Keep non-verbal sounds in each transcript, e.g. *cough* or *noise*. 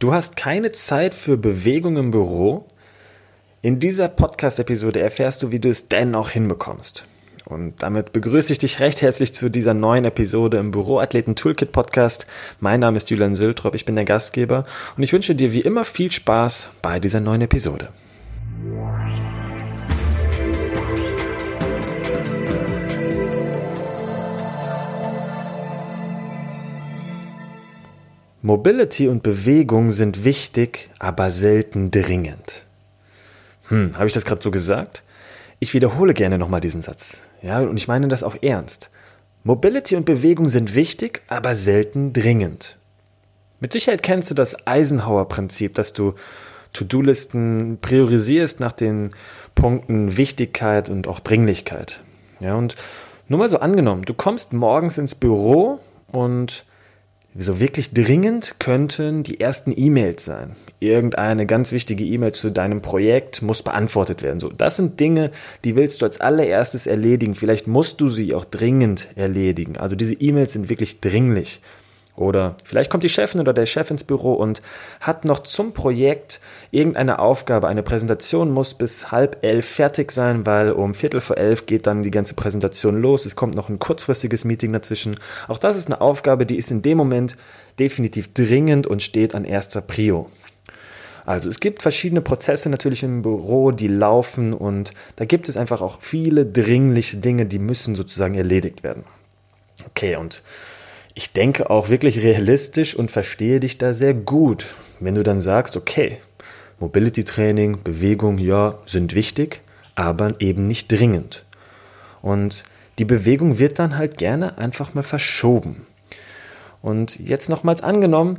Du hast keine Zeit für Bewegung im Büro? In dieser Podcast-Episode erfährst du, wie du es dennoch hinbekommst. Und damit begrüße ich dich recht herzlich zu dieser neuen Episode im Büroathleten Toolkit Podcast. Mein Name ist Julian Sültrop, ich bin der Gastgeber und ich wünsche dir wie immer viel Spaß bei dieser neuen Episode. Mobility und Bewegung sind wichtig, aber selten dringend. Hm, habe ich das gerade so gesagt? Ich wiederhole gerne nochmal diesen Satz. Ja, und ich meine das auch ernst. Mobility und Bewegung sind wichtig, aber selten dringend. Mit Sicherheit kennst du das Eisenhower-Prinzip, dass du To-Do-Listen priorisierst nach den Punkten Wichtigkeit und auch Dringlichkeit. Ja, und nur mal so angenommen, du kommst morgens ins Büro und so wirklich dringend könnten die ersten E-Mails sein. Irgendeine ganz wichtige E-Mail zu deinem Projekt muss beantwortet werden. So, das sind Dinge, die willst du als allererstes erledigen. Vielleicht musst du sie auch dringend erledigen. Also diese E-Mails sind wirklich dringlich. Oder vielleicht kommt die Chefin oder der Chef ins Büro und hat noch zum Projekt irgendeine Aufgabe. Eine Präsentation muss bis halb elf fertig sein, weil um Viertel vor elf geht dann die ganze Präsentation los. Es kommt noch ein kurzfristiges Meeting dazwischen. Auch das ist eine Aufgabe, die ist in dem Moment definitiv dringend und steht an erster Prio. Also es gibt verschiedene Prozesse natürlich im Büro, die laufen und da gibt es einfach auch viele dringliche Dinge, die müssen sozusagen erledigt werden. Okay, und ich denke auch wirklich realistisch und verstehe dich da sehr gut, wenn du dann sagst, okay, Mobility Training, Bewegung, ja, sind wichtig, aber eben nicht dringend. Und die Bewegung wird dann halt gerne einfach mal verschoben. Und jetzt nochmals angenommen,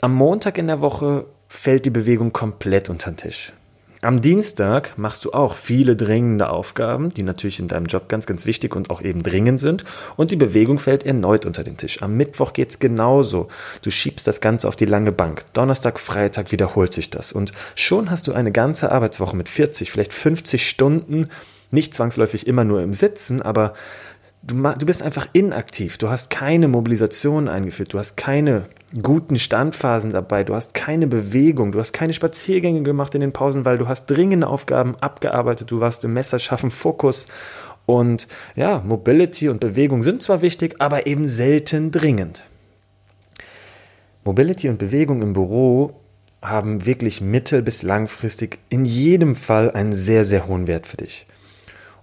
am Montag in der Woche fällt die Bewegung komplett unter den Tisch. Am Dienstag machst du auch viele dringende Aufgaben, die natürlich in deinem Job ganz, ganz wichtig und auch eben dringend sind. Und die Bewegung fällt erneut unter den Tisch. Am Mittwoch geht's genauso. Du schiebst das Ganze auf die lange Bank. Donnerstag, Freitag wiederholt sich das. Und schon hast du eine ganze Arbeitswoche mit 40, vielleicht 50 Stunden. Nicht zwangsläufig immer nur im Sitzen, aber du, du bist einfach inaktiv. Du hast keine Mobilisation eingeführt. Du hast keine guten Standphasen dabei. Du hast keine Bewegung. Du hast keine Spaziergänge gemacht in den Pausen, weil du hast dringende Aufgaben abgearbeitet. Du warst im Messerschaffen Fokus. Und ja, Mobility und Bewegung sind zwar wichtig, aber eben selten dringend. Mobility und Bewegung im Büro haben wirklich mittel- bis langfristig in jedem Fall einen sehr, sehr hohen Wert für dich.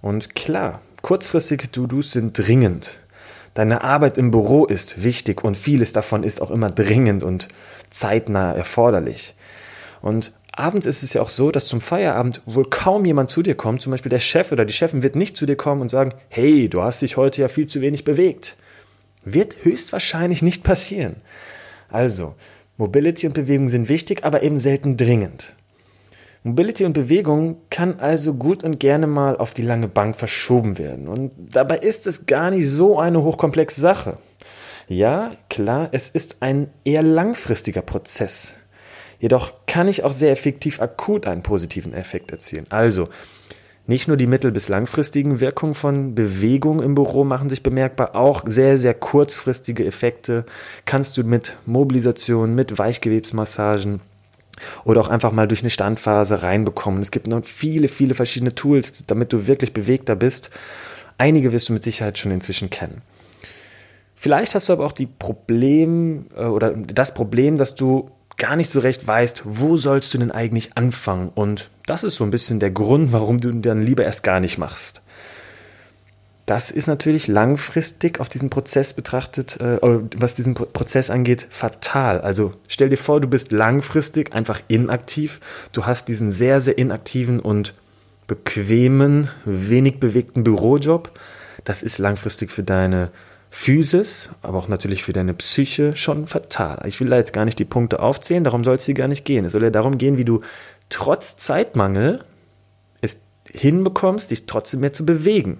Und klar, kurzfristige To-Dos sind dringend. Deine Arbeit im Büro ist wichtig und vieles davon ist auch immer dringend und zeitnah erforderlich. Und abends ist es ja auch so, dass zum Feierabend wohl kaum jemand zu dir kommt. Zum Beispiel der Chef oder die Chefin wird nicht zu dir kommen und sagen, hey, du hast dich heute ja viel zu wenig bewegt. Wird höchstwahrscheinlich nicht passieren. Also, Mobility und Bewegung sind wichtig, aber eben selten dringend. Mobility und Bewegung kann also gut und gerne mal auf die lange Bank verschoben werden. Und dabei ist es gar nicht so eine hochkomplexe Sache. Ja, klar, es ist ein eher langfristiger Prozess. Jedoch kann ich auch sehr effektiv akut einen positiven Effekt erzielen. Also, nicht nur die mittel- bis langfristigen Wirkungen von Bewegung im Büro machen sich bemerkbar, auch sehr, sehr kurzfristige Effekte kannst du mit Mobilisation, mit Weichgewebsmassagen, oder auch einfach mal durch eine Standphase reinbekommen. Es gibt noch viele, viele verschiedene Tools, damit du wirklich bewegter bist. Einige wirst du mit Sicherheit schon inzwischen kennen. Vielleicht hast du aber auch die Problem äh, oder das Problem, dass du gar nicht so recht weißt, wo sollst du denn eigentlich anfangen? Und das ist so ein bisschen der Grund, warum du dann lieber erst gar nicht machst. Das ist natürlich langfristig auf diesen Prozess betrachtet, äh, was diesen Prozess angeht, fatal. Also stell dir vor, du bist langfristig einfach inaktiv. Du hast diesen sehr, sehr inaktiven und bequemen, wenig bewegten Bürojob. Das ist langfristig für deine Physis, aber auch natürlich für deine Psyche schon fatal. Ich will da jetzt gar nicht die Punkte aufzählen, darum soll es hier gar nicht gehen. Es soll ja darum gehen, wie du trotz Zeitmangel hinbekommst, dich trotzdem mehr zu bewegen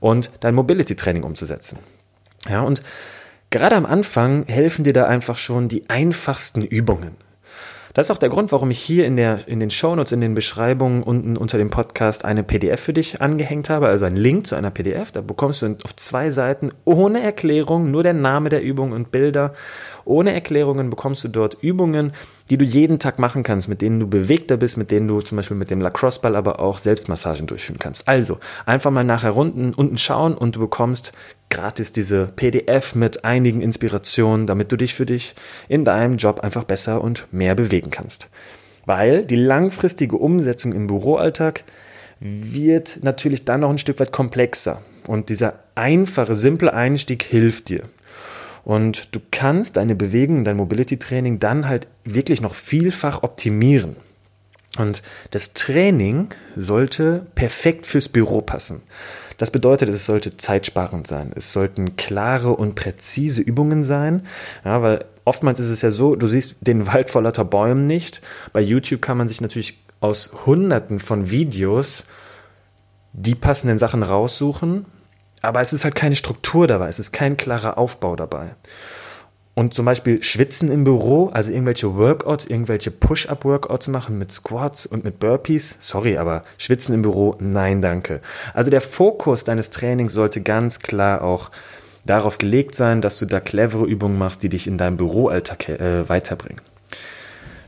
und dein Mobility-Training umzusetzen. Ja, und gerade am Anfang helfen dir da einfach schon die einfachsten Übungen. Das ist auch der Grund, warum ich hier in, der, in den Shownotes, in den Beschreibungen unten unter dem Podcast eine PDF für dich angehängt habe, also einen Link zu einer PDF. Da bekommst du auf zwei Seiten ohne Erklärung, nur der Name der Übung und Bilder. Ohne Erklärungen bekommst du dort Übungen, die du jeden Tag machen kannst, mit denen du bewegter bist, mit denen du zum Beispiel mit dem Lacrosse-Ball aber auch Selbstmassagen durchführen kannst. Also einfach mal nachher unten, unten schauen und du bekommst gratis diese PDF mit einigen Inspirationen, damit du dich für dich in deinem Job einfach besser und mehr bewegen kannst. Weil die langfristige Umsetzung im Büroalltag wird natürlich dann noch ein Stück weit komplexer. Und dieser einfache, simple Einstieg hilft dir. Und du kannst deine Bewegung, dein Mobility-Training dann halt wirklich noch vielfach optimieren. Und das Training sollte perfekt fürs Büro passen. Das bedeutet, es sollte zeitsparend sein. Es sollten klare und präzise Übungen sein, ja, weil oftmals ist es ja so, du siehst den Wald vor lauter Bäumen nicht. Bei YouTube kann man sich natürlich aus Hunderten von Videos die passenden Sachen raussuchen, aber es ist halt keine Struktur dabei, es ist kein klarer Aufbau dabei. Und zum Beispiel Schwitzen im Büro, also irgendwelche Workouts, irgendwelche Push-Up-Workouts machen mit Squats und mit Burpees. Sorry, aber Schwitzen im Büro, nein, danke. Also der Fokus deines Trainings sollte ganz klar auch darauf gelegt sein, dass du da clevere Übungen machst, die dich in deinem Büroalltag äh, weiterbringen.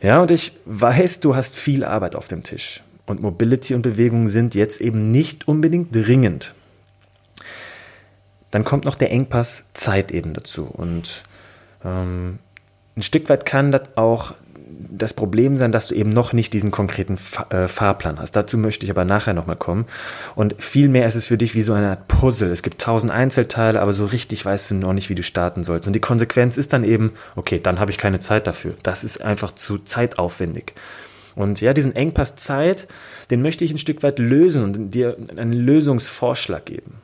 Ja, und ich weiß, du hast viel Arbeit auf dem Tisch. Und Mobility und Bewegung sind jetzt eben nicht unbedingt dringend. Dann kommt noch der Engpass Zeit eben dazu. Und ähm, ein Stück weit kann das auch das Problem sein, dass du eben noch nicht diesen konkreten äh, Fahrplan hast. Dazu möchte ich aber nachher nochmal kommen. Und vielmehr ist es für dich wie so eine Art Puzzle. Es gibt tausend Einzelteile, aber so richtig weißt du noch nicht, wie du starten sollst. Und die Konsequenz ist dann eben, okay, dann habe ich keine Zeit dafür. Das ist einfach zu zeitaufwendig. Und ja, diesen Engpass Zeit, den möchte ich ein Stück weit lösen und dir einen Lösungsvorschlag geben.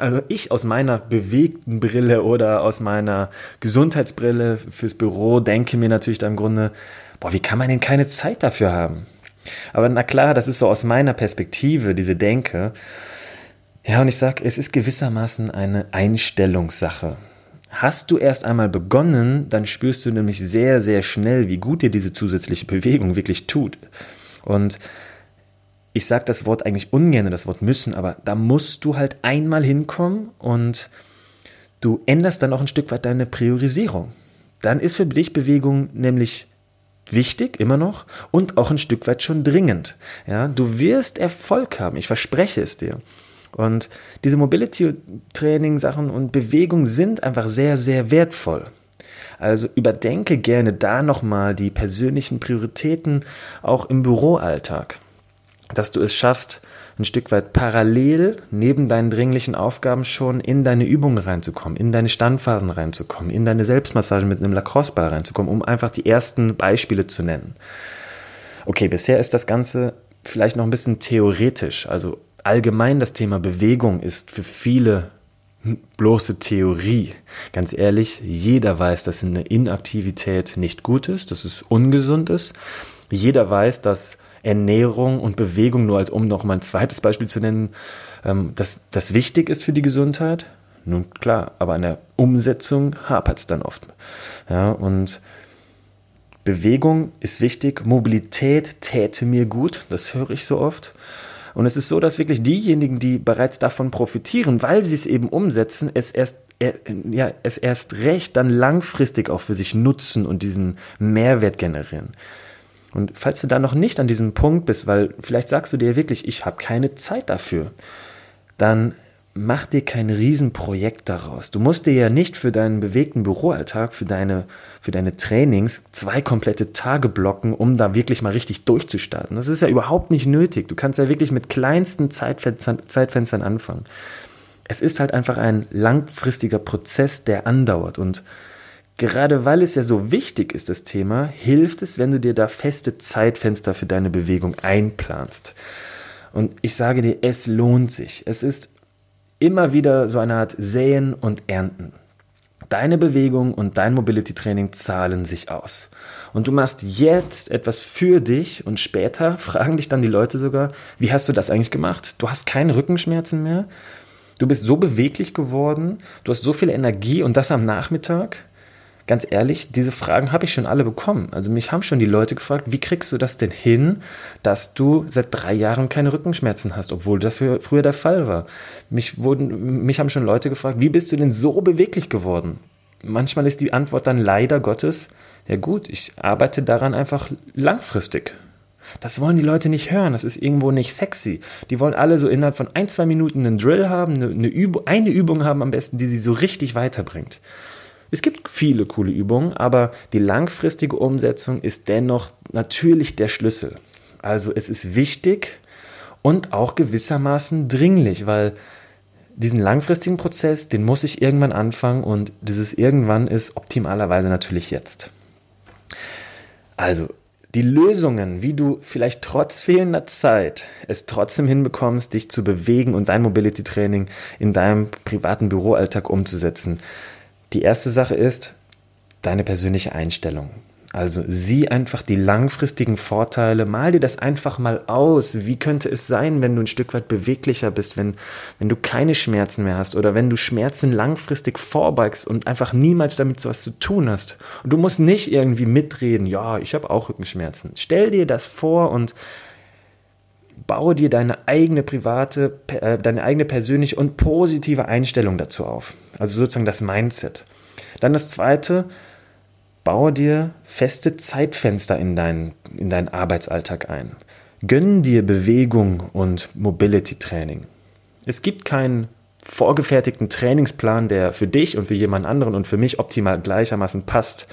Also ich aus meiner bewegten Brille oder aus meiner Gesundheitsbrille fürs Büro denke mir natürlich dann im Grunde, boah, wie kann man denn keine Zeit dafür haben? Aber na klar, das ist so aus meiner Perspektive, diese Denke. Ja, und ich sage, es ist gewissermaßen eine Einstellungssache. Hast du erst einmal begonnen, dann spürst du nämlich sehr, sehr schnell, wie gut dir diese zusätzliche Bewegung wirklich tut. Und ich sage das Wort eigentlich ungern, das Wort müssen, aber da musst du halt einmal hinkommen und du änderst dann auch ein Stück weit deine Priorisierung. Dann ist für dich Bewegung nämlich wichtig, immer noch, und auch ein Stück weit schon dringend. Ja, du wirst Erfolg haben, ich verspreche es dir. Und diese Mobility-Training-Sachen und Bewegung sind einfach sehr, sehr wertvoll. Also überdenke gerne da nochmal die persönlichen Prioritäten auch im Büroalltag dass du es schaffst, ein Stück weit parallel neben deinen dringlichen Aufgaben schon in deine Übungen reinzukommen, in deine Standphasen reinzukommen, in deine Selbstmassage mit einem Lacrosse-Ball reinzukommen, um einfach die ersten Beispiele zu nennen. Okay, bisher ist das Ganze vielleicht noch ein bisschen theoretisch. Also allgemein das Thema Bewegung ist für viele bloße Theorie. Ganz ehrlich, jeder weiß, dass eine Inaktivität nicht gut ist, dass es ungesund ist. Jeder weiß, dass Ernährung und Bewegung, nur als um noch mal ein zweites Beispiel zu nennen, ähm, dass das wichtig ist für die Gesundheit. Nun klar, aber an der Umsetzung hapert es dann oft. Ja, und Bewegung ist wichtig, Mobilität täte mir gut, das höre ich so oft. Und es ist so, dass wirklich diejenigen, die bereits davon profitieren, weil sie es eben umsetzen, es erst, ja, es erst recht dann langfristig auch für sich nutzen und diesen Mehrwert generieren. Und falls du da noch nicht an diesem Punkt bist, weil vielleicht sagst du dir wirklich, ich habe keine Zeit dafür, dann mach dir kein Riesenprojekt daraus. Du musst dir ja nicht für deinen bewegten Büroalltag, für deine, für deine Trainings zwei komplette Tage blocken, um da wirklich mal richtig durchzustarten. Das ist ja überhaupt nicht nötig. Du kannst ja wirklich mit kleinsten Zeitfenstern, Zeitfenstern anfangen. Es ist halt einfach ein langfristiger Prozess, der andauert und Gerade weil es ja so wichtig ist, das Thema, hilft es, wenn du dir da feste Zeitfenster für deine Bewegung einplanst. Und ich sage dir, es lohnt sich. Es ist immer wieder so eine Art Säen und Ernten. Deine Bewegung und dein Mobility-Training zahlen sich aus. Und du machst jetzt etwas für dich und später *laughs* fragen dich dann die Leute sogar, wie hast du das eigentlich gemacht? Du hast keine Rückenschmerzen mehr? Du bist so beweglich geworden, du hast so viel Energie und das am Nachmittag? Ganz ehrlich, diese Fragen habe ich schon alle bekommen. Also mich haben schon die Leute gefragt, wie kriegst du das denn hin, dass du seit drei Jahren keine Rückenschmerzen hast, obwohl das früher der Fall war. Mich, wurden, mich haben schon Leute gefragt, wie bist du denn so beweglich geworden? Manchmal ist die Antwort dann leider Gottes, ja gut, ich arbeite daran einfach langfristig. Das wollen die Leute nicht hören. Das ist irgendwo nicht sexy. Die wollen alle so innerhalb von ein, zwei Minuten einen Drill haben, eine, eine, Übung, eine Übung haben am besten, die sie so richtig weiterbringt. Es gibt viele coole Übungen, aber die langfristige Umsetzung ist dennoch natürlich der Schlüssel. Also es ist wichtig und auch gewissermaßen dringlich, weil diesen langfristigen Prozess, den muss ich irgendwann anfangen und dieses irgendwann ist optimalerweise natürlich jetzt. Also die Lösungen, wie du vielleicht trotz fehlender Zeit es trotzdem hinbekommst, dich zu bewegen und dein Mobility Training in deinem privaten Büroalltag umzusetzen. Die erste Sache ist deine persönliche Einstellung. Also sieh einfach die langfristigen Vorteile, mal dir das einfach mal aus. Wie könnte es sein, wenn du ein Stück weit beweglicher bist, wenn, wenn du keine Schmerzen mehr hast oder wenn du Schmerzen langfristig vorbeigst und einfach niemals damit so was zu tun hast. Und du musst nicht irgendwie mitreden, ja, ich habe auch Rückenschmerzen. Stell dir das vor und baue dir deine eigene private, äh, deine eigene persönliche und positive Einstellung dazu auf. Also sozusagen das Mindset. Dann das zweite, Baue dir feste Zeitfenster in deinen, in deinen Arbeitsalltag ein. Gönn dir Bewegung und Mobility Training. Es gibt keinen vorgefertigten Trainingsplan, der für dich und für jemand anderen und für mich optimal gleichermaßen passt.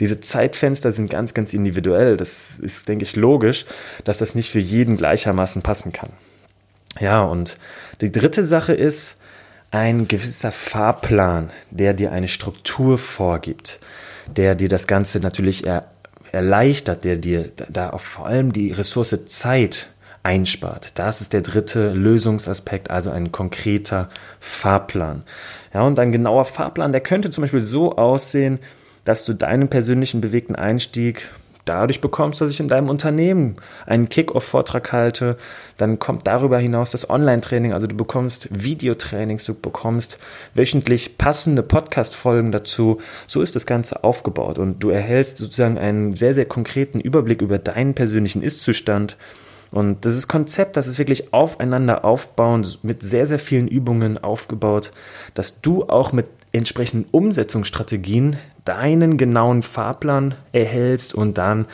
Diese Zeitfenster sind ganz, ganz individuell. Das ist, denke ich, logisch, dass das nicht für jeden gleichermaßen passen kann. Ja, und die dritte Sache ist ein gewisser Fahrplan, der dir eine Struktur vorgibt der dir das Ganze natürlich er, erleichtert, der dir da auf vor allem die Ressource Zeit einspart. Das ist der dritte Lösungsaspekt, also ein konkreter Fahrplan. Ja, und ein genauer Fahrplan, der könnte zum Beispiel so aussehen, dass du deinen persönlichen bewegten Einstieg dadurch bekommst, dass ich in deinem Unternehmen einen Kick-Off-Vortrag halte. Dann kommt darüber hinaus das Online-Training, also du bekommst Videotrainings, du bekommst wöchentlich passende Podcast-Folgen dazu. So ist das Ganze aufgebaut und du erhältst sozusagen einen sehr, sehr konkreten Überblick über deinen persönlichen Ist-Zustand. Und das ist Konzept, das ist wirklich aufeinander aufbauend, mit sehr, sehr vielen Übungen aufgebaut, dass du auch mit entsprechenden Umsetzungsstrategien deinen genauen Fahrplan erhältst und dann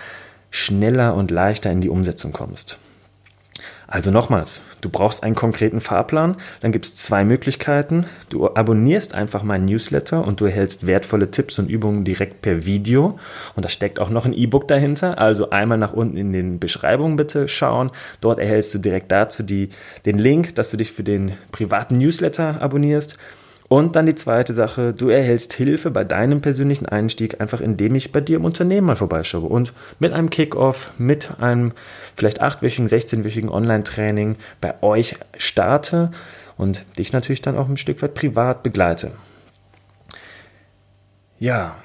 schneller und leichter in die Umsetzung kommst. Also nochmals, du brauchst einen konkreten Fahrplan, dann gibt es zwei Möglichkeiten. Du abonnierst einfach meinen Newsletter und du erhältst wertvolle Tipps und Übungen direkt per Video. Und da steckt auch noch ein E-Book dahinter. Also einmal nach unten in den Beschreibungen bitte schauen. Dort erhältst du direkt dazu die, den Link, dass du dich für den privaten Newsletter abonnierst. Und dann die zweite Sache, du erhältst Hilfe bei deinem persönlichen Einstieg, einfach indem ich bei dir im Unternehmen mal vorbeischaue und mit einem Kickoff, mit einem vielleicht achtwöchigen, 16-wöchigen Online-Training bei euch starte und dich natürlich dann auch ein Stück weit privat begleite. Ja,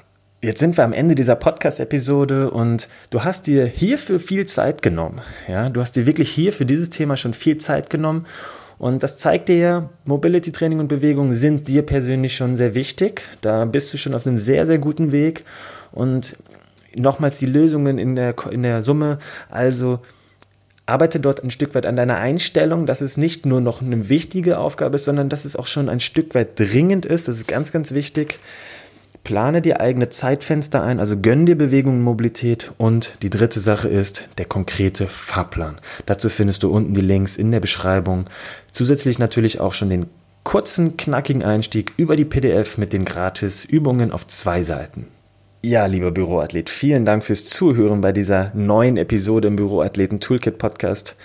Jetzt sind wir am Ende dieser Podcast-Episode und du hast dir hierfür viel Zeit genommen. Ja, du hast dir wirklich hier für dieses Thema schon viel Zeit genommen und das zeigt dir ja, Mobility Training und Bewegung sind dir persönlich schon sehr wichtig. Da bist du schon auf einem sehr, sehr guten Weg. Und nochmals die Lösungen in der, in der Summe. Also arbeite dort ein Stück weit an deiner Einstellung, dass es nicht nur noch eine wichtige Aufgabe ist, sondern dass es auch schon ein Stück weit dringend ist. Das ist ganz, ganz wichtig. Plane dir eigene Zeitfenster ein, also gönn dir Bewegung und Mobilität. Und die dritte Sache ist der konkrete Fahrplan. Dazu findest du unten die Links in der Beschreibung. Zusätzlich natürlich auch schon den kurzen, knackigen Einstieg über die PDF mit den gratis Übungen auf zwei Seiten. Ja, lieber Büroathlet, vielen Dank fürs Zuhören bei dieser neuen Episode im Büroathleten Toolkit Podcast.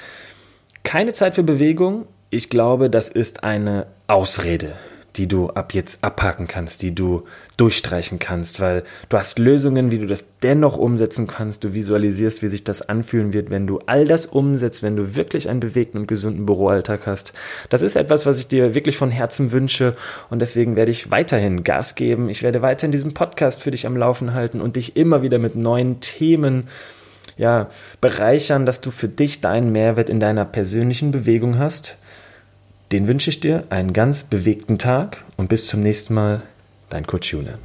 Keine Zeit für Bewegung. Ich glaube, das ist eine Ausrede die du ab jetzt abhaken kannst, die du durchstreichen kannst, weil du hast Lösungen, wie du das dennoch umsetzen kannst. Du visualisierst, wie sich das anfühlen wird, wenn du all das umsetzt, wenn du wirklich einen bewegten und gesunden Büroalltag hast. Das ist etwas, was ich dir wirklich von Herzen wünsche und deswegen werde ich weiterhin Gas geben. Ich werde weiterhin diesen Podcast für dich am Laufen halten und dich immer wieder mit neuen Themen ja, bereichern, dass du für dich deinen Mehrwert in deiner persönlichen Bewegung hast den wünsche ich dir einen ganz bewegten Tag und bis zum nächsten Mal, dein Kurt Schune.